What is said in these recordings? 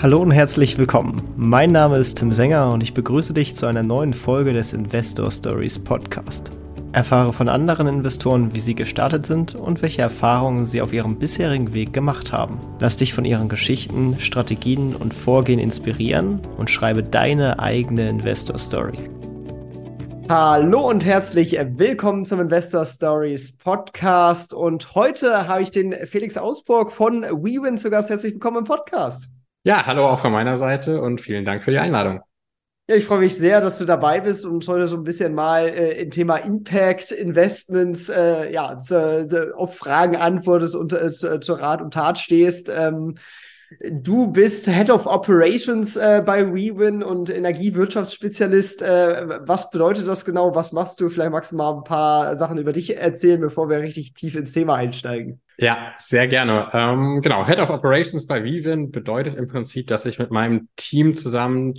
Hallo und herzlich willkommen. Mein Name ist Tim Sänger und ich begrüße dich zu einer neuen Folge des Investor Stories Podcast. Erfahre von anderen Investoren, wie sie gestartet sind und welche Erfahrungen sie auf ihrem bisherigen Weg gemacht haben. Lass dich von ihren Geschichten, Strategien und Vorgehen inspirieren und schreibe deine eigene Investor Story. Hallo und herzlich willkommen zum Investor Stories Podcast. Und heute habe ich den Felix Ausburg von WeWin zu Gast. Herzlich willkommen im Podcast. Ja, hallo auch von meiner Seite und vielen Dank für die Einladung. Ja, ich freue mich sehr, dass du dabei bist und heute so ein bisschen mal äh, im Thema Impact Investments äh, ja, zu, zu, auf Fragen antwortest und äh, zu, zu, Rat und Tat stehst. Ähm, du bist Head of Operations äh, bei WeWin und Energiewirtschaftsspezialist. Äh, was bedeutet das genau? Was machst du? Vielleicht magst du mal ein paar Sachen über dich erzählen, bevor wir richtig tief ins Thema einsteigen. Ja, sehr gerne. Ähm, genau, Head of Operations bei Vivin bedeutet im Prinzip, dass ich mit meinem Team zusammen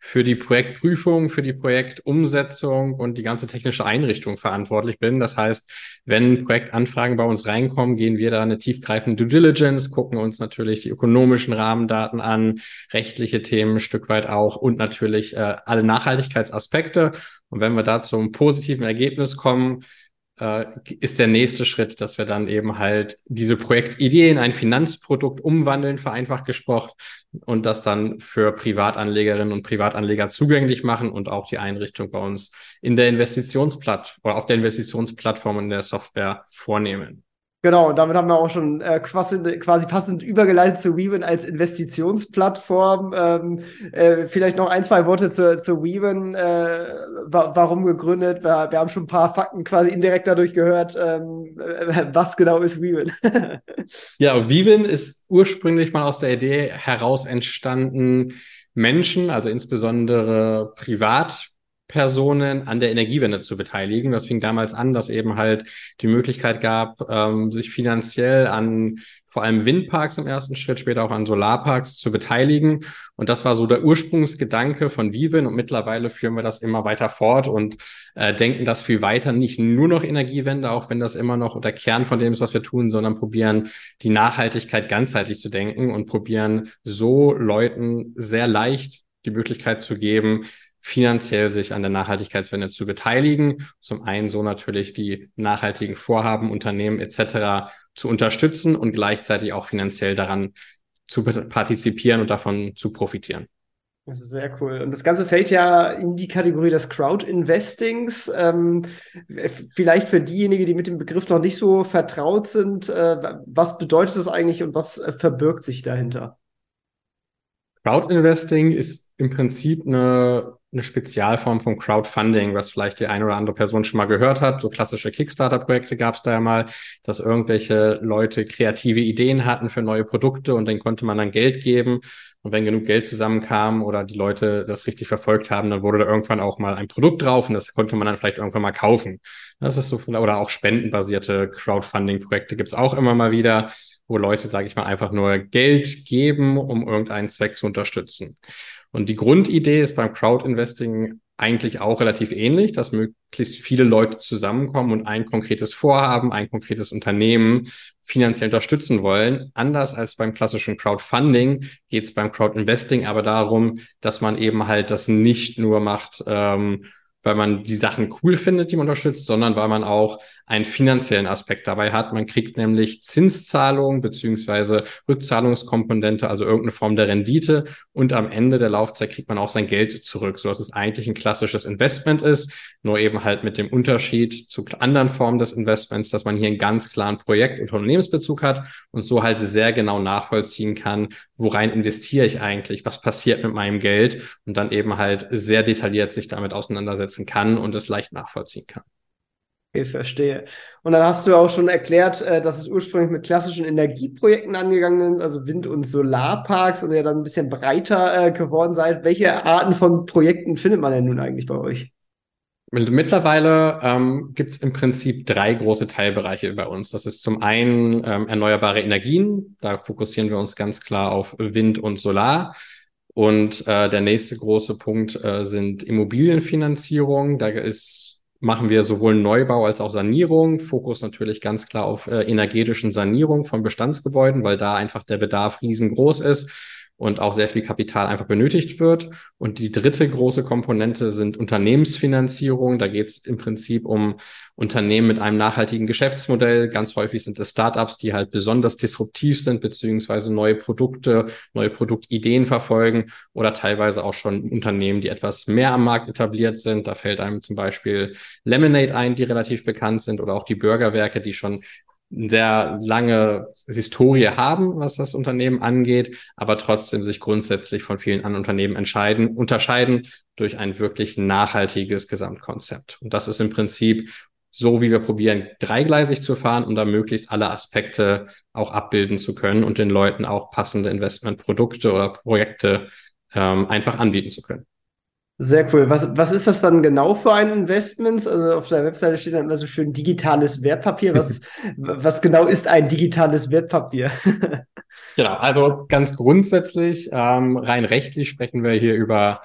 für die Projektprüfung, für die Projektumsetzung und die ganze technische Einrichtung verantwortlich bin. Das heißt, wenn Projektanfragen bei uns reinkommen, gehen wir da eine tiefgreifende Due Diligence, gucken uns natürlich die ökonomischen Rahmendaten an, rechtliche Themen ein Stück weit auch und natürlich äh, alle Nachhaltigkeitsaspekte. Und wenn wir da zum positiven Ergebnis kommen, äh, ist der nächste Schritt, dass wir dann eben halt diese Projektidee in ein Finanzprodukt umwandeln, vereinfacht gesprochen, und das dann für Privatanlegerinnen und Privatanleger zugänglich machen und auch die Einrichtung bei uns in der Investitionsplattform oder auf der Investitionsplattform in der Software vornehmen. Genau, und damit haben wir auch schon äh, quasi, quasi passend übergeleitet zu WeWin als Investitionsplattform. Ähm, äh, vielleicht noch ein, zwei Worte zu, zu WeWin. Äh, wa warum gegründet? Wir, wir, haben schon ein paar Fakten quasi indirekt dadurch gehört. Ähm, äh, was genau ist WeWin? ja, WeWin ist ursprünglich mal aus der Idee heraus entstanden, Menschen, also insbesondere privat Personen an der Energiewende zu beteiligen. Das fing damals an, dass eben halt die Möglichkeit gab, ähm, sich finanziell an vor allem Windparks im ersten Schritt, später auch an Solarparks zu beteiligen. Und das war so der Ursprungsgedanke von Vivin. Und mittlerweile führen wir das immer weiter fort und äh, denken das viel weiter, nicht nur noch Energiewende, auch wenn das immer noch der Kern von dem ist, was wir tun, sondern probieren die Nachhaltigkeit ganzheitlich zu denken und probieren so Leuten sehr leicht die Möglichkeit zu geben, finanziell sich an der Nachhaltigkeitswende zu beteiligen. Zum einen so natürlich die nachhaltigen Vorhaben, Unternehmen etc. zu unterstützen und gleichzeitig auch finanziell daran zu partizipieren und davon zu profitieren. Das ist sehr cool. Und das Ganze fällt ja in die Kategorie des Crowd-Investings. Ähm, vielleicht für diejenigen, die mit dem Begriff noch nicht so vertraut sind, äh, was bedeutet das eigentlich und was äh, verbirgt sich dahinter? Crowd-Investing ist im Prinzip eine eine Spezialform von Crowdfunding, was vielleicht die eine oder andere Person schon mal gehört hat. So klassische Kickstarter-Projekte gab es da ja mal, dass irgendwelche Leute kreative Ideen hatten für neue Produkte und dann konnte man dann Geld geben. Und wenn genug Geld zusammenkam oder die Leute das richtig verfolgt haben, dann wurde da irgendwann auch mal ein Produkt drauf und das konnte man dann vielleicht irgendwann mal kaufen. Das ist so, oder auch spendenbasierte Crowdfunding-Projekte gibt's auch immer mal wieder, wo Leute, sage ich mal, einfach nur Geld geben, um irgendeinen Zweck zu unterstützen. Und die Grundidee ist beim Crowdinvesting eigentlich auch relativ ähnlich, dass möglichst viele Leute zusammenkommen und ein konkretes Vorhaben, ein konkretes Unternehmen finanziell unterstützen wollen. Anders als beim klassischen Crowdfunding geht es beim Crowdinvesting aber darum, dass man eben halt das nicht nur macht, ähm, weil man die Sachen cool findet, die man unterstützt, sondern weil man auch einen finanziellen Aspekt dabei hat. Man kriegt nämlich Zinszahlungen beziehungsweise Rückzahlungskomponente, also irgendeine Form der Rendite und am Ende der Laufzeit kriegt man auch sein Geld zurück, so dass es eigentlich ein klassisches Investment ist, nur eben halt mit dem Unterschied zu anderen Formen des Investments, dass man hier einen ganz klaren Projekt- und Unternehmensbezug hat und so halt sehr genau nachvollziehen kann, worein investiere ich eigentlich, was passiert mit meinem Geld und dann eben halt sehr detailliert sich damit auseinandersetzen kann und es leicht nachvollziehen kann. Okay, verstehe. Und dann hast du auch schon erklärt, äh, dass es ursprünglich mit klassischen Energieprojekten angegangen ist, also Wind- und Solarparks und ihr dann ein bisschen breiter äh, geworden seid. Welche Arten von Projekten findet man denn nun eigentlich bei euch? Mittlerweile ähm, gibt es im Prinzip drei große Teilbereiche bei uns. Das ist zum einen ähm, erneuerbare Energien. Da fokussieren wir uns ganz klar auf Wind und Solar. Und äh, der nächste große Punkt äh, sind Immobilienfinanzierung. Da ist machen wir sowohl Neubau als auch Sanierung. Fokus natürlich ganz klar auf äh, energetischen Sanierung von Bestandsgebäuden, weil da einfach der Bedarf riesengroß ist. Und auch sehr viel Kapital einfach benötigt wird. Und die dritte große Komponente sind Unternehmensfinanzierung. Da geht es im Prinzip um Unternehmen mit einem nachhaltigen Geschäftsmodell. Ganz häufig sind es Startups, die halt besonders disruptiv sind, beziehungsweise neue Produkte, neue Produktideen verfolgen oder teilweise auch schon Unternehmen, die etwas mehr am Markt etabliert sind. Da fällt einem zum Beispiel Lemonade ein, die relativ bekannt sind oder auch die Burgerwerke, die schon sehr lange Historie haben, was das Unternehmen angeht, aber trotzdem sich grundsätzlich von vielen anderen Unternehmen entscheiden, unterscheiden durch ein wirklich nachhaltiges Gesamtkonzept. Und das ist im Prinzip so, wie wir probieren, dreigleisig zu fahren, um da möglichst alle Aspekte auch abbilden zu können und den Leuten auch passende Investmentprodukte oder Projekte ähm, einfach anbieten zu können. Sehr cool. Was, was ist das dann genau für ein Investment? Also auf der Webseite steht dann immer so schön digitales Wertpapier. Was, was genau ist ein digitales Wertpapier? genau, also ganz grundsätzlich, ähm, rein rechtlich sprechen wir hier über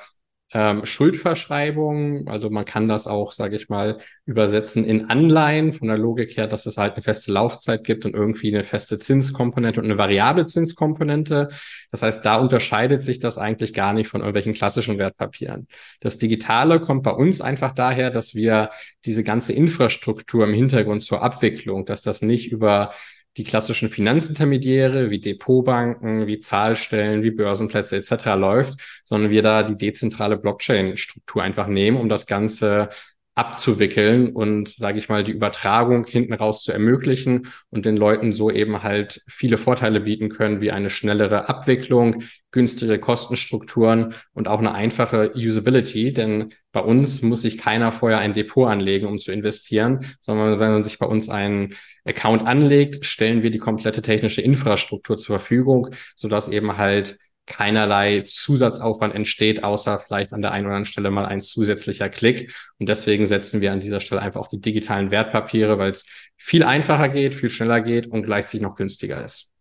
ähm, Schuldverschreibung. Also man kann das auch, sage ich mal, übersetzen in Anleihen von der Logik her, dass es halt eine feste Laufzeit gibt und irgendwie eine feste Zinskomponente und eine variable Zinskomponente. Das heißt, da unterscheidet sich das eigentlich gar nicht von irgendwelchen klassischen Wertpapieren. Das Digitale kommt bei uns einfach daher, dass wir diese ganze Infrastruktur im Hintergrund zur Abwicklung, dass das nicht über die klassischen Finanzintermediäre wie Depotbanken, wie Zahlstellen, wie Börsenplätze etc. läuft, sondern wir da die dezentrale Blockchain-Struktur einfach nehmen, um das Ganze abzuwickeln und, sage ich mal, die Übertragung hinten raus zu ermöglichen und den Leuten so eben halt viele Vorteile bieten können, wie eine schnellere Abwicklung, günstigere Kostenstrukturen und auch eine einfache Usability. Denn bei uns muss sich keiner vorher ein Depot anlegen, um zu investieren, sondern wenn man sich bei uns einen Account anlegt, stellen wir die komplette technische Infrastruktur zur Verfügung, sodass eben halt keinerlei Zusatzaufwand entsteht, außer vielleicht an der einen oder anderen Stelle mal ein zusätzlicher Klick. Und deswegen setzen wir an dieser Stelle einfach auf die digitalen Wertpapiere, weil es viel einfacher geht, viel schneller geht und gleichzeitig noch günstiger ist.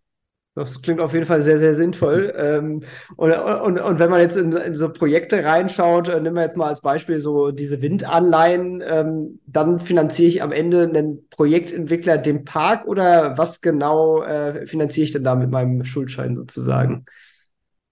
Das klingt auf jeden Fall sehr, sehr sinnvoll. Ähm, und, und, und wenn man jetzt in, in so Projekte reinschaut, äh, nehmen wir jetzt mal als Beispiel so diese Windanleihen, ähm, dann finanziere ich am Ende einen Projektentwickler den Park oder was genau äh, finanziere ich denn da mit meinem Schuldschein sozusagen?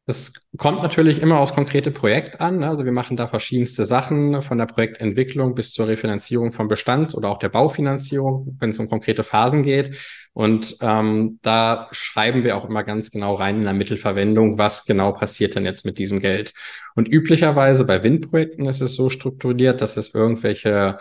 Das kommt natürlich immer aufs konkrete Projekt an. Ne? Also wir machen da verschiedenste Sachen von der Projektentwicklung bis zur Refinanzierung von Bestands- oder auch der Baufinanzierung, wenn es um konkrete Phasen geht. Und ähm, da schreiben wir auch immer ganz genau rein in der Mittelverwendung, was genau passiert denn jetzt mit diesem Geld. Und üblicherweise bei Windprojekten ist es so strukturiert, dass es irgendwelche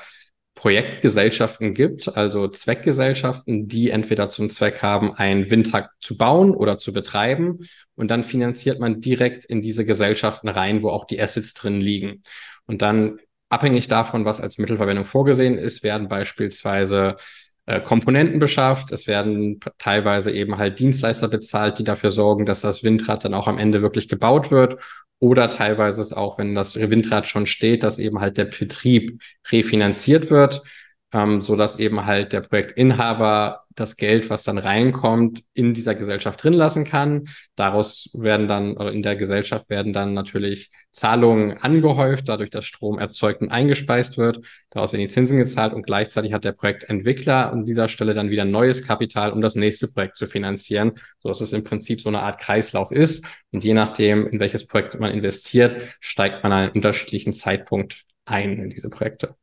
Projektgesellschaften gibt, also Zweckgesellschaften, die entweder zum Zweck haben, einen Windpark zu bauen oder zu betreiben. Und dann finanziert man direkt in diese Gesellschaften rein, wo auch die Assets drin liegen. Und dann abhängig davon, was als Mittelverwendung vorgesehen ist, werden beispielsweise äh, Komponenten beschafft. Es werden teilweise eben halt Dienstleister bezahlt, die dafür sorgen, dass das Windrad dann auch am Ende wirklich gebaut wird. Oder teilweise ist auch, wenn das Windrad schon steht, dass eben halt der Betrieb refinanziert wird ähm, so dass eben halt der Projektinhaber das Geld, was dann reinkommt, in dieser Gesellschaft drin lassen kann. Daraus werden dann, oder in der Gesellschaft werden dann natürlich Zahlungen angehäuft, dadurch, dass Strom erzeugt und eingespeist wird. Daraus werden die Zinsen gezahlt und gleichzeitig hat der Projektentwickler an dieser Stelle dann wieder neues Kapital, um das nächste Projekt zu finanzieren, so dass es im Prinzip so eine Art Kreislauf ist. Und je nachdem, in welches Projekt man investiert, steigt man an einem unterschiedlichen Zeitpunkt ein in diese Projekte.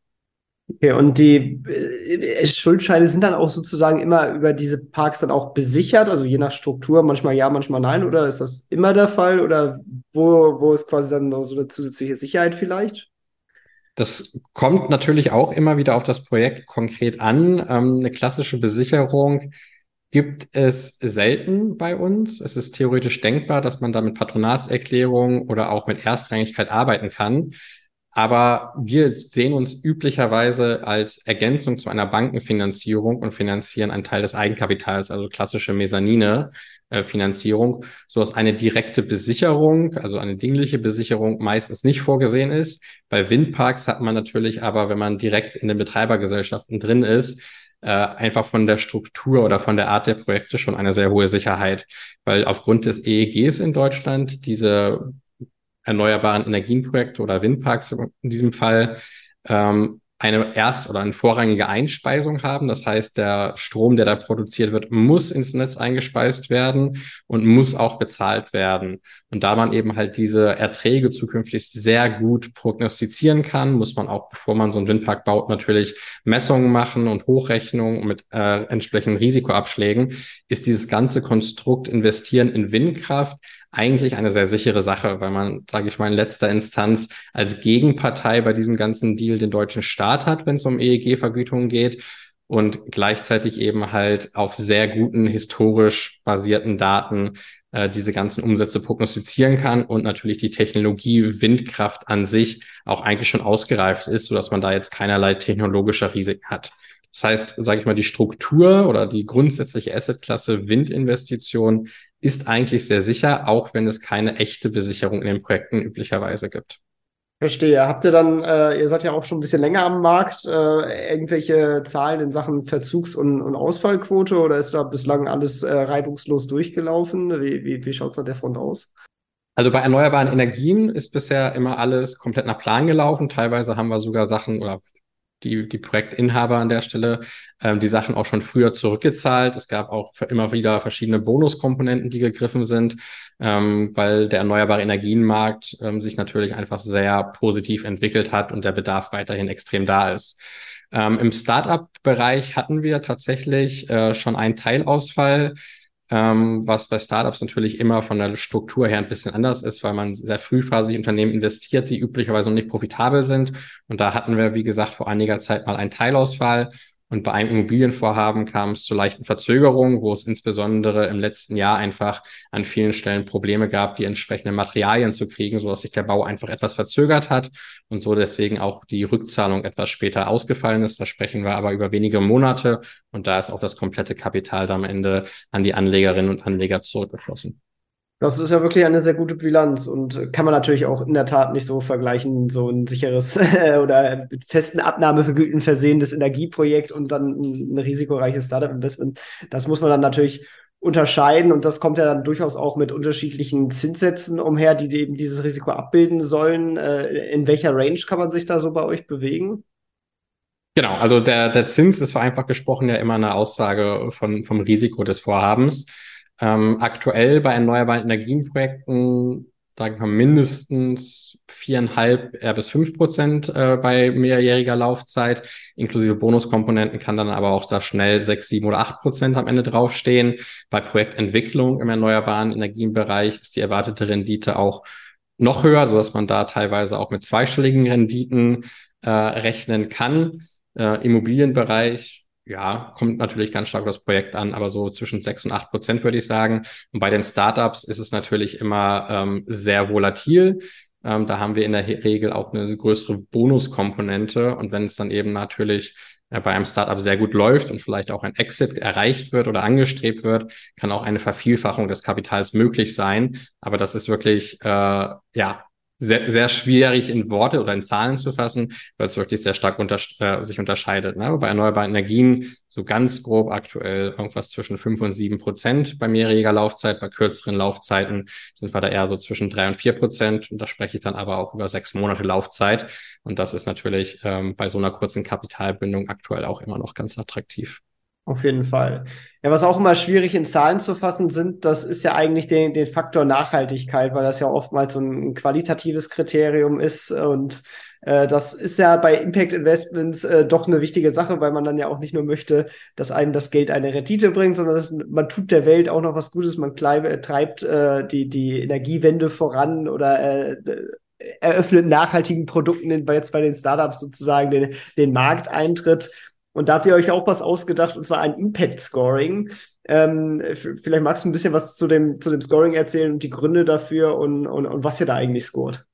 Okay, und die äh, Schuldscheine sind dann auch sozusagen immer über diese Parks dann auch besichert, also je nach Struktur, manchmal ja, manchmal nein, oder ist das immer der Fall? Oder wo, wo ist quasi dann noch so eine zusätzliche Sicherheit vielleicht? Das kommt natürlich auch immer wieder auf das Projekt konkret an. Ähm, eine klassische Besicherung gibt es selten bei uns. Es ist theoretisch denkbar, dass man da mit Patronatserklärung oder auch mit Erstrangigkeit arbeiten kann. Aber wir sehen uns üblicherweise als Ergänzung zu einer Bankenfinanzierung und finanzieren einen Teil des Eigenkapitals, also klassische Mezzanine-Finanzierung, so dass eine direkte Besicherung, also eine dingliche Besicherung meistens nicht vorgesehen ist. Bei Windparks hat man natürlich aber, wenn man direkt in den Betreibergesellschaften drin ist, äh, einfach von der Struktur oder von der Art der Projekte schon eine sehr hohe Sicherheit, weil aufgrund des EEGs in Deutschland diese erneuerbaren Energienprojekte oder Windparks in diesem Fall ähm, eine erst- oder eine vorrangige Einspeisung haben. Das heißt, der Strom, der da produziert wird, muss ins Netz eingespeist werden und muss auch bezahlt werden. Und da man eben halt diese Erträge zukünftig sehr gut prognostizieren kann, muss man auch, bevor man so einen Windpark baut, natürlich Messungen machen und Hochrechnungen mit äh, entsprechenden Risikoabschlägen. Ist dieses ganze Konstrukt investieren in Windkraft eigentlich eine sehr sichere Sache, weil man, sage ich mal, in letzter Instanz als Gegenpartei bei diesem ganzen Deal den deutschen Staat hat, wenn es um EEG-Vergütungen geht und gleichzeitig eben halt auf sehr guten historisch basierten Daten äh, diese ganzen Umsätze prognostizieren kann und natürlich die Technologie Windkraft an sich auch eigentlich schon ausgereift ist, so dass man da jetzt keinerlei technologischer Risiken hat. Das heißt, sage ich mal, die Struktur oder die grundsätzliche Assetklasse Windinvestition ist eigentlich sehr sicher, auch wenn es keine echte Besicherung in den Projekten üblicherweise gibt. Verstehe. Habt ihr dann, äh, ihr seid ja auch schon ein bisschen länger am Markt, äh, irgendwelche Zahlen in Sachen Verzugs- und, und Ausfallquote oder ist da bislang alles äh, reibungslos durchgelaufen? Wie, wie, wie schaut es da der Front aus? Also bei erneuerbaren Energien ist bisher immer alles komplett nach Plan gelaufen. Teilweise haben wir sogar Sachen oder die, die Projektinhaber an der Stelle ähm, die Sachen auch schon früher zurückgezahlt. Es gab auch immer wieder verschiedene Bonuskomponenten, die gegriffen sind, ähm, weil der erneuerbare Energienmarkt ähm, sich natürlich einfach sehr positiv entwickelt hat und der Bedarf weiterhin extrem da ist. Ähm, Im Startup-Bereich hatten wir tatsächlich äh, schon einen Teilausfall ähm, was bei Startups natürlich immer von der Struktur her ein bisschen anders ist, weil man sehr frühphasig Unternehmen investiert, die üblicherweise noch nicht profitabel sind. Und da hatten wir, wie gesagt, vor einiger Zeit mal einen Teilausfall. Und bei einem Immobilienvorhaben kam es zu leichten Verzögerungen, wo es insbesondere im letzten Jahr einfach an vielen Stellen Probleme gab, die entsprechenden Materialien zu kriegen, so dass sich der Bau einfach etwas verzögert hat und so deswegen auch die Rückzahlung etwas später ausgefallen ist. Da sprechen wir aber über wenige Monate und da ist auch das komplette Kapital am Ende an die Anlegerinnen und Anleger zurückgeflossen. Das ist ja wirklich eine sehr gute Bilanz und kann man natürlich auch in der Tat nicht so vergleichen, so ein sicheres oder mit festen Abnahmevergüten versehenes Energieprojekt und dann ein risikoreiches Startup-Investment. Das muss man dann natürlich unterscheiden und das kommt ja dann durchaus auch mit unterschiedlichen Zinssätzen umher, die eben dieses Risiko abbilden sollen. Äh, in welcher Range kann man sich da so bei euch bewegen? Genau, also der, der Zins ist vereinfacht gesprochen ja immer eine Aussage von, vom Risiko des Vorhabens. Ähm, aktuell bei erneuerbaren Energienprojekten sagen wir mindestens viereinhalb bis fünf Prozent äh, bei mehrjähriger Laufzeit. Inklusive Bonuskomponenten kann dann aber auch da schnell sechs, sieben oder acht Prozent am Ende draufstehen. Bei Projektentwicklung im erneuerbaren Energienbereich ist die erwartete Rendite auch noch höher, so dass man da teilweise auch mit zweistelligen Renditen äh, rechnen kann. Äh, Immobilienbereich ja, kommt natürlich ganz stark das Projekt an, aber so zwischen sechs und acht Prozent würde ich sagen. Und bei den Startups ist es natürlich immer ähm, sehr volatil. Ähm, da haben wir in der Regel auch eine größere Bonuskomponente. Und wenn es dann eben natürlich äh, bei einem Startup sehr gut läuft und vielleicht auch ein Exit erreicht wird oder angestrebt wird, kann auch eine Vervielfachung des Kapitals möglich sein. Aber das ist wirklich, äh, ja, sehr, sehr schwierig in Worte oder in Zahlen zu fassen, weil es wirklich sehr stark unter, äh, sich unterscheidet. Ne? Bei erneuerbaren Energien so ganz grob aktuell irgendwas zwischen fünf und sieben Prozent bei mehrjähriger Laufzeit. Bei kürzeren Laufzeiten sind wir da eher so zwischen drei und vier Prozent. Und da spreche ich dann aber auch über sechs Monate Laufzeit. Und das ist natürlich ähm, bei so einer kurzen Kapitalbindung aktuell auch immer noch ganz attraktiv. Auf jeden Fall. Ja, was auch immer schwierig in Zahlen zu fassen sind, das ist ja eigentlich den, den Faktor Nachhaltigkeit, weil das ja oftmals so ein qualitatives Kriterium ist. Und äh, das ist ja bei Impact Investments äh, doch eine wichtige Sache, weil man dann ja auch nicht nur möchte, dass einem das Geld eine Rendite bringt, sondern dass man tut der Welt auch noch was Gutes, man äh, treibt äh, die, die Energiewende voran oder äh, eröffnet nachhaltigen Produkten, in, jetzt bei den Startups sozusagen den, den Markteintritt. Und da habt ihr euch auch was ausgedacht, und zwar ein Impact Scoring. Ähm, vielleicht magst du ein bisschen was zu dem, zu dem Scoring erzählen und die Gründe dafür und, und, und was ihr da eigentlich scoret.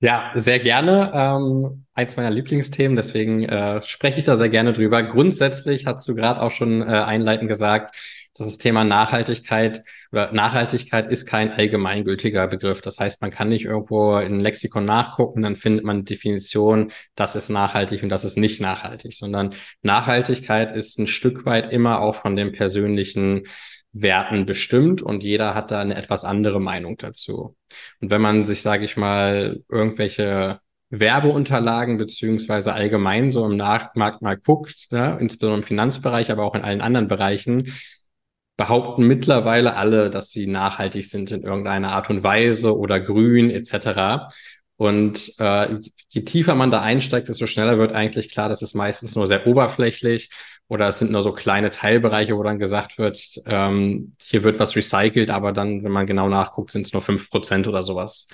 Ja, sehr gerne. Ähm, eins meiner Lieblingsthemen, deswegen äh, spreche ich da sehr gerne drüber. Grundsätzlich hast du gerade auch schon äh, einleitend gesagt, das Thema Nachhaltigkeit oder Nachhaltigkeit ist kein allgemeingültiger Begriff. Das heißt, man kann nicht irgendwo in ein Lexikon nachgucken, dann findet man Definition, das ist nachhaltig und das ist nicht nachhaltig, sondern Nachhaltigkeit ist ein Stück weit immer auch von den persönlichen Werten bestimmt und jeder hat da eine etwas andere Meinung dazu. Und wenn man sich, sage ich mal, irgendwelche Werbeunterlagen beziehungsweise allgemein so im Markt mal guckt, ne, insbesondere im Finanzbereich, aber auch in allen anderen Bereichen, behaupten mittlerweile alle, dass sie nachhaltig sind in irgendeiner Art und Weise oder grün etc. Und äh, je tiefer man da einsteigt, desto schneller wird eigentlich klar, dass es meistens nur sehr oberflächlich oder es sind nur so kleine Teilbereiche, wo dann gesagt wird, ähm, hier wird was recycelt, aber dann, wenn man genau nachguckt, sind es nur fünf Prozent oder sowas.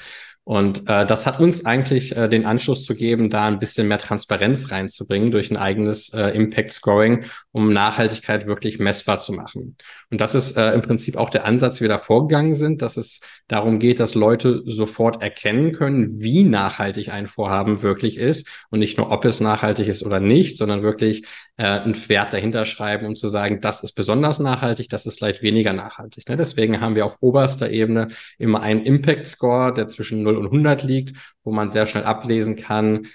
Und äh, das hat uns eigentlich äh, den Anschluss zu geben, da ein bisschen mehr Transparenz reinzubringen durch ein eigenes äh, Impact Scoring, um Nachhaltigkeit wirklich messbar zu machen. Und das ist äh, im Prinzip auch der Ansatz, wie wir da vorgegangen sind, dass es darum geht, dass Leute sofort erkennen können, wie nachhaltig ein Vorhaben wirklich ist und nicht nur, ob es nachhaltig ist oder nicht, sondern wirklich äh, einen Wert dahinter schreiben, um zu sagen, das ist besonders nachhaltig, das ist vielleicht weniger nachhaltig. Ne? Deswegen haben wir auf oberster Ebene immer einen Impact Score, der zwischen 0 und 100 liegt, wo man sehr schnell ablesen kann,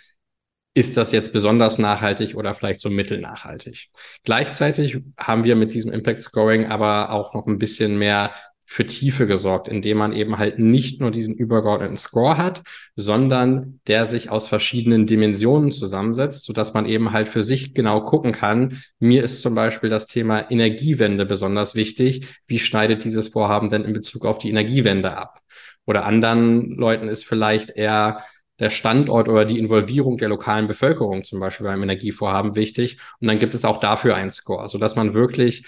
ist das jetzt besonders nachhaltig oder vielleicht so mittelnachhaltig. Gleichzeitig haben wir mit diesem Impact Scoring aber auch noch ein bisschen mehr für Tiefe gesorgt, indem man eben halt nicht nur diesen übergeordneten Score hat, sondern der sich aus verschiedenen Dimensionen zusammensetzt, so dass man eben halt für sich genau gucken kann. Mir ist zum Beispiel das Thema Energiewende besonders wichtig. Wie schneidet dieses Vorhaben denn in Bezug auf die Energiewende ab? Oder anderen Leuten ist vielleicht eher der Standort oder die Involvierung der lokalen Bevölkerung zum Beispiel beim Energievorhaben wichtig. Und dann gibt es auch dafür einen Score, so dass man wirklich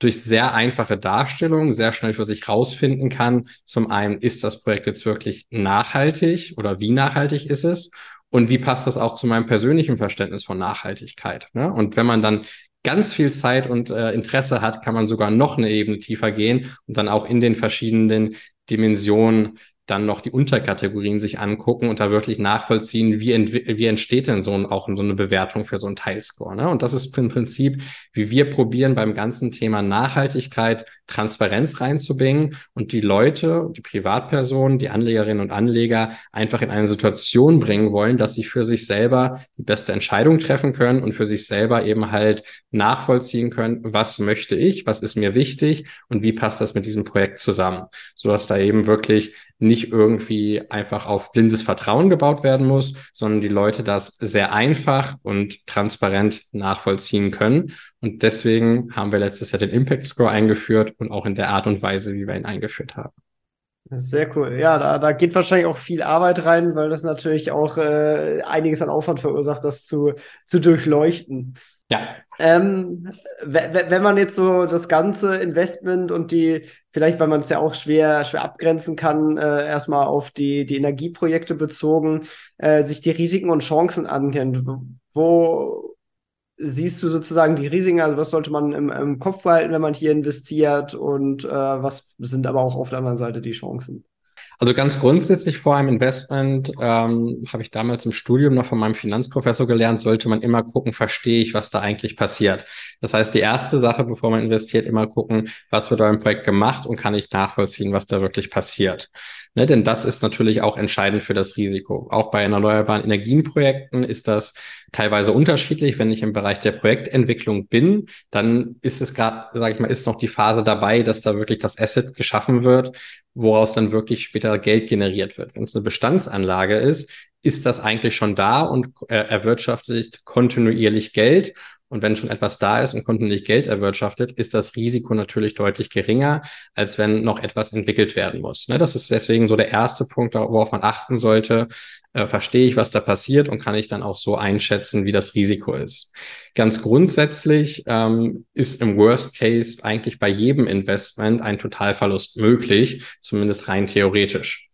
durch sehr einfache Darstellung sehr schnell für sich rausfinden kann. Zum einen, ist das Projekt jetzt wirklich nachhaltig oder wie nachhaltig ist es? Und wie passt das auch zu meinem persönlichen Verständnis von Nachhaltigkeit? Ne? Und wenn man dann ganz viel Zeit und äh, Interesse hat, kann man sogar noch eine Ebene tiefer gehen und dann auch in den verschiedenen Dimensionen dann noch die Unterkategorien sich angucken und da wirklich nachvollziehen, wie, wie entsteht denn so ein, auch so eine Bewertung für so ein Teilscore. Ne? Und das ist im Prinzip, wie wir probieren, beim ganzen Thema Nachhaltigkeit Transparenz reinzubringen und die Leute, die Privatpersonen, die Anlegerinnen und Anleger einfach in eine Situation bringen wollen, dass sie für sich selber die beste Entscheidung treffen können und für sich selber eben halt nachvollziehen können, was möchte ich, was ist mir wichtig und wie passt das mit diesem Projekt zusammen, sodass da eben wirklich nicht irgendwie einfach auf blindes Vertrauen gebaut werden muss, sondern die Leute das sehr einfach und transparent nachvollziehen können. Und deswegen haben wir letztes Jahr den Impact Score eingeführt und auch in der Art und Weise, wie wir ihn eingeführt haben. Sehr cool. Ja, da, da geht wahrscheinlich auch viel Arbeit rein, weil das natürlich auch äh, einiges an Aufwand verursacht, das zu, zu durchleuchten. Ja. Ähm, wenn man jetzt so das ganze Investment und die, vielleicht weil man es ja auch schwer, schwer abgrenzen kann, äh, erstmal auf die, die Energieprojekte bezogen, äh, sich die Risiken und Chancen ankennt, wo siehst du sozusagen die Risiken, also was sollte man im, im Kopf behalten, wenn man hier investiert und äh, was sind aber auch auf der anderen Seite die Chancen? Also ganz grundsätzlich vor einem Investment ähm, habe ich damals im Studium noch von meinem Finanzprofessor gelernt, sollte man immer gucken, verstehe ich, was da eigentlich passiert. Das heißt, die erste Sache, bevor man investiert, immer gucken, was wird beim Projekt gemacht und kann ich nachvollziehen, was da wirklich passiert. Ne, denn das ist natürlich auch entscheidend für das Risiko. Auch bei erneuerbaren Energienprojekten ist das teilweise unterschiedlich. Wenn ich im Bereich der Projektentwicklung bin, dann ist es gerade, sage ich mal, ist noch die Phase dabei, dass da wirklich das Asset geschaffen wird, woraus dann wirklich später Geld generiert wird. Wenn es eine Bestandsanlage ist, ist das eigentlich schon da und äh, erwirtschaftet kontinuierlich Geld und wenn schon etwas da ist und kontinuierlich Geld erwirtschaftet, ist das Risiko natürlich deutlich geringer, als wenn noch etwas entwickelt werden muss. Ne, das ist deswegen so der erste Punkt, worauf man achten sollte. Äh, verstehe ich, was da passiert und kann ich dann auch so einschätzen, wie das Risiko ist. Ganz grundsätzlich ähm, ist im Worst Case eigentlich bei jedem Investment ein Totalverlust möglich, zumindest rein theoretisch.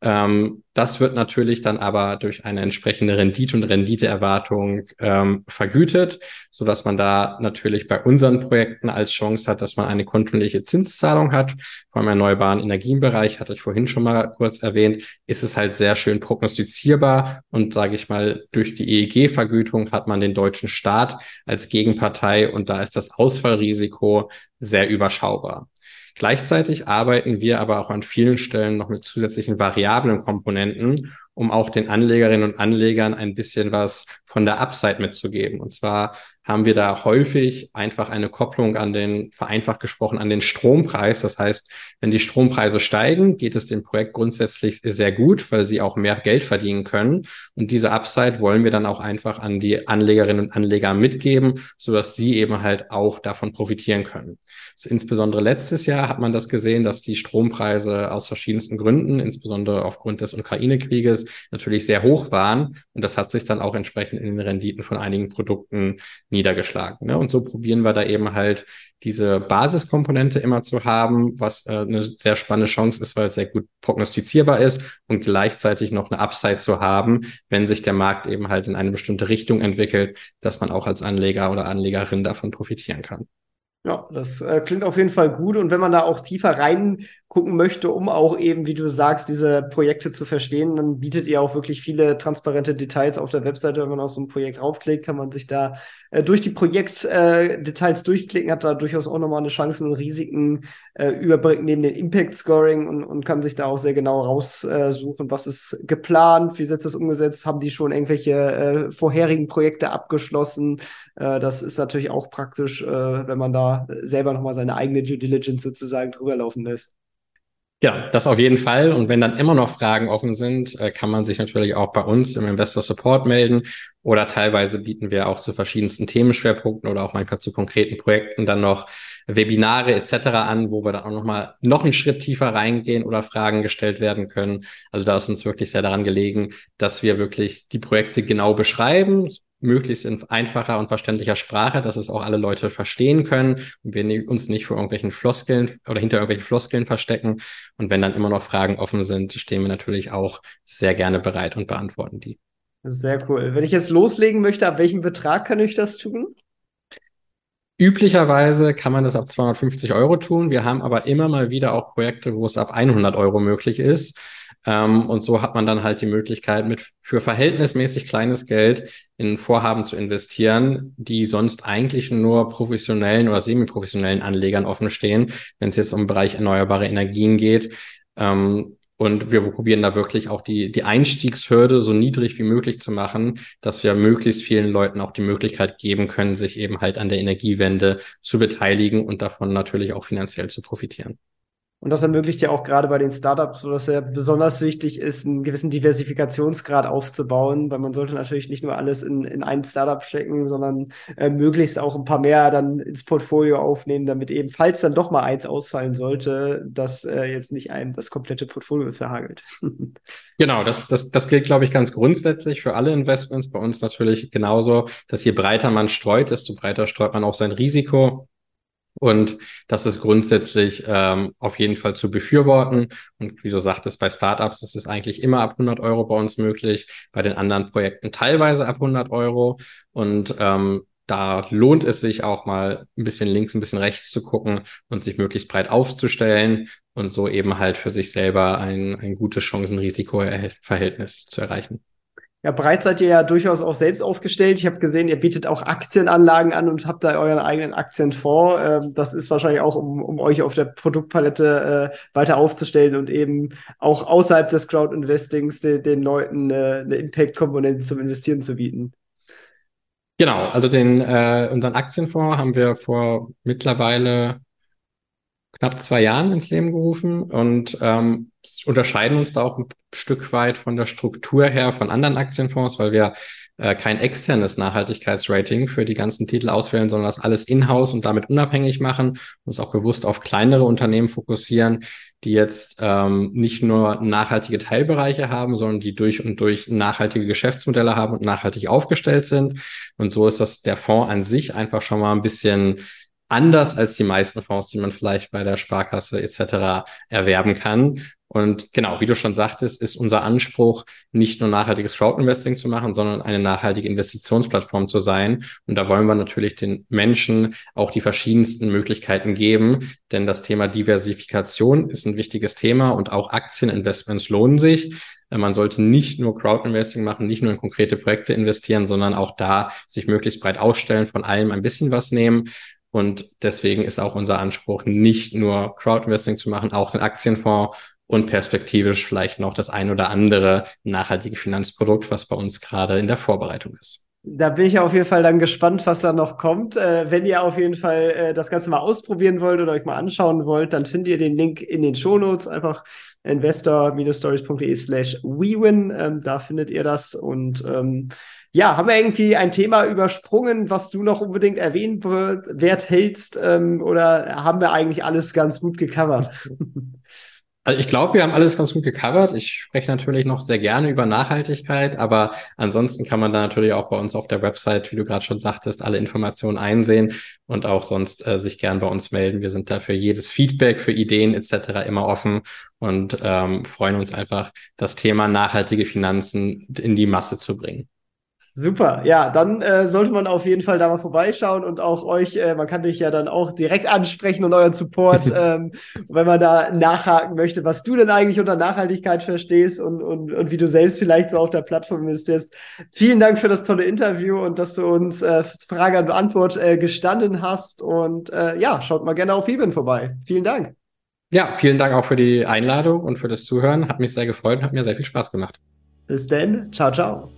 Ähm, das wird natürlich dann aber durch eine entsprechende Rendite und Renditeerwartung ähm, vergütet, so dass man da natürlich bei unseren Projekten als Chance hat, dass man eine kontinuierliche Zinszahlung hat. Vor erneuerbaren Energienbereich, hatte ich vorhin schon mal kurz erwähnt, ist es halt sehr schön prognostizierbar und sage ich mal, durch die EEG-Vergütung hat man den deutschen Staat als Gegenpartei und da ist das Ausfallrisiko sehr überschaubar. Gleichzeitig arbeiten wir aber auch an vielen Stellen noch mit zusätzlichen variablen Komponenten, um auch den Anlegerinnen und Anlegern ein bisschen was von der Upside mitzugeben. Und zwar haben wir da häufig einfach eine Kopplung an den, vereinfacht gesprochen, an den Strompreis. Das heißt, wenn die Strompreise steigen, geht es dem Projekt grundsätzlich sehr gut, weil sie auch mehr Geld verdienen können. Und diese Upside wollen wir dann auch einfach an die Anlegerinnen und Anleger mitgeben, sodass sie eben halt auch davon profitieren können. Insbesondere letztes Jahr hat man das gesehen, dass die Strompreise aus verschiedensten Gründen, insbesondere aufgrund des Ukraine-Krieges, natürlich sehr hoch waren. Und das hat sich dann auch entsprechend in den Renditen von einigen Produkten niedergeschlagen. Ne? Und so probieren wir da eben halt diese Basiskomponente immer zu haben, was äh, eine sehr spannende Chance ist, weil es sehr gut prognostizierbar ist und gleichzeitig noch eine Upside zu haben, wenn sich der Markt eben halt in eine bestimmte Richtung entwickelt, dass man auch als Anleger oder Anlegerin davon profitieren kann. Ja, das äh, klingt auf jeden Fall gut. Und wenn man da auch tiefer reingucken möchte, um auch eben, wie du sagst, diese Projekte zu verstehen, dann bietet ihr auch wirklich viele transparente Details auf der Webseite. Wenn man auf so ein Projekt raufklickt, kann man sich da äh, durch die Projektdetails äh, durchklicken, hat da durchaus auch nochmal eine Chance und Risiken äh, überblicken neben den Impact Scoring und, und kann sich da auch sehr genau raussuchen, was ist geplant, wie setzt das umgesetzt, haben die schon irgendwelche äh, vorherigen Projekte abgeschlossen. Äh, das ist natürlich auch praktisch, äh, wenn man da selber nochmal seine eigene Due Diligence sozusagen drüber laufen lässt. Ja, das auf jeden Fall. Und wenn dann immer noch Fragen offen sind, äh, kann man sich natürlich auch bei uns im Investor Support melden. Oder teilweise bieten wir auch zu verschiedensten Themenschwerpunkten oder auch manchmal zu konkreten Projekten dann noch Webinare etc. an, wo wir dann auch nochmal noch einen Schritt tiefer reingehen oder Fragen gestellt werden können. Also da ist uns wirklich sehr daran gelegen, dass wir wirklich die Projekte genau beschreiben, möglichst in einfacher und verständlicher Sprache, dass es auch alle Leute verstehen können und wir uns nicht vor irgendwelchen Floskeln oder hinter irgendwelchen Floskeln verstecken. Und wenn dann immer noch Fragen offen sind, stehen wir natürlich auch sehr gerne bereit und beantworten die. Sehr cool. Wenn ich jetzt loslegen möchte, ab welchem Betrag kann ich das tun? Üblicherweise kann man das ab 250 Euro tun. Wir haben aber immer mal wieder auch Projekte, wo es ab 100 Euro möglich ist. Ähm, und so hat man dann halt die Möglichkeit, mit für verhältnismäßig kleines Geld in Vorhaben zu investieren, die sonst eigentlich nur professionellen oder semi-professionellen Anlegern offen stehen, wenn es jetzt um den Bereich erneuerbare Energien geht. Ähm, und wir probieren da wirklich auch die, die Einstiegshürde so niedrig wie möglich zu machen, dass wir möglichst vielen Leuten auch die Möglichkeit geben können, sich eben halt an der Energiewende zu beteiligen und davon natürlich auch finanziell zu profitieren. Und das ermöglicht ja auch gerade bei den Startups, wo das ja besonders wichtig ist, einen gewissen Diversifikationsgrad aufzubauen, weil man sollte natürlich nicht nur alles in, in ein Startup stecken, sondern äh, möglichst auch ein paar mehr dann ins Portfolio aufnehmen, damit eben, falls dann doch mal eins ausfallen sollte, dass äh, jetzt nicht einem das komplette Portfolio zerhagelt. genau, das, das, das gilt, glaube ich, ganz grundsätzlich für alle Investments. Bei uns natürlich genauso, dass je breiter man streut, desto breiter streut man auch sein Risiko. Und das ist grundsätzlich ähm, auf jeden Fall zu befürworten. Und wie du sagtest, bei Startups ist es eigentlich immer ab 100 Euro bei uns möglich, bei den anderen Projekten teilweise ab 100 Euro. Und ähm, da lohnt es sich auch mal ein bisschen links, ein bisschen rechts zu gucken und sich möglichst breit aufzustellen und so eben halt für sich selber ein, ein gutes Chancen-Risiko-Verhältnis zu erreichen. Ja, breit seid ihr ja durchaus auch selbst aufgestellt. Ich habe gesehen, ihr bietet auch Aktienanlagen an und habt da euren eigenen Aktienfonds. Ähm, das ist wahrscheinlich auch, um, um euch auf der Produktpalette äh, weiter aufzustellen und eben auch außerhalb des Crowd-Investings den, den Leuten äh, eine Impact-Komponente zum Investieren zu bieten. Genau, also den äh, unseren Aktienfonds haben wir vor mittlerweile knapp zwei Jahren ins Leben gerufen und ähm, unterscheiden uns da auch ein Stück weit von der Struktur her von anderen Aktienfonds, weil wir äh, kein externes Nachhaltigkeitsrating für die ganzen Titel auswählen, sondern das alles in-house und damit unabhängig machen, uns auch bewusst auf kleinere Unternehmen fokussieren, die jetzt ähm, nicht nur nachhaltige Teilbereiche haben, sondern die durch und durch nachhaltige Geschäftsmodelle haben und nachhaltig aufgestellt sind. Und so ist das der Fonds an sich einfach schon mal ein bisschen anders als die meisten Fonds, die man vielleicht bei der Sparkasse etc. erwerben kann. Und genau, wie du schon sagtest, ist unser Anspruch, nicht nur nachhaltiges Crowd-Investing zu machen, sondern eine nachhaltige Investitionsplattform zu sein. Und da wollen wir natürlich den Menschen auch die verschiedensten Möglichkeiten geben, denn das Thema Diversifikation ist ein wichtiges Thema und auch Aktieninvestments lohnen sich. Man sollte nicht nur Crowd-Investing machen, nicht nur in konkrete Projekte investieren, sondern auch da sich möglichst breit ausstellen, von allem ein bisschen was nehmen. Und deswegen ist auch unser Anspruch, nicht nur Crowd-Investing zu machen, auch den Aktienfonds und perspektivisch vielleicht noch das ein oder andere nachhaltige Finanzprodukt, was bei uns gerade in der Vorbereitung ist. Da bin ich auf jeden Fall dann gespannt, was da noch kommt. Äh, wenn ihr auf jeden Fall äh, das Ganze mal ausprobieren wollt oder euch mal anschauen wollt, dann findet ihr den Link in den Shownotes. Einfach investor-stories.de slash wewin. Ähm, da findet ihr das. Und ähm, ja, haben wir irgendwie ein Thema übersprungen, was du noch unbedingt erwähnen wert hältst? Ähm, oder haben wir eigentlich alles ganz gut gecovert? Also ich glaube, wir haben alles ganz gut gecovert. Ich spreche natürlich noch sehr gerne über Nachhaltigkeit, aber ansonsten kann man da natürlich auch bei uns auf der Website, wie du gerade schon sagtest, alle Informationen einsehen und auch sonst äh, sich gern bei uns melden. Wir sind da für jedes Feedback, für Ideen etc. immer offen und ähm, freuen uns einfach, das Thema nachhaltige Finanzen in die Masse zu bringen. Super, ja, dann äh, sollte man auf jeden Fall da mal vorbeischauen und auch euch, äh, man kann dich ja dann auch direkt ansprechen und euren Support, ähm, wenn man da nachhaken möchte, was du denn eigentlich unter Nachhaltigkeit verstehst und, und, und wie du selbst vielleicht so auf der Plattform investierst. Vielen Dank für das tolle Interview und dass du uns äh, Frage und Antwort äh, gestanden hast und äh, ja, schaut mal gerne auf Eben vorbei. Vielen Dank. Ja, vielen Dank auch für die Einladung und für das Zuhören. Hat mich sehr gefreut und hat mir sehr viel Spaß gemacht. Bis denn. Ciao, ciao.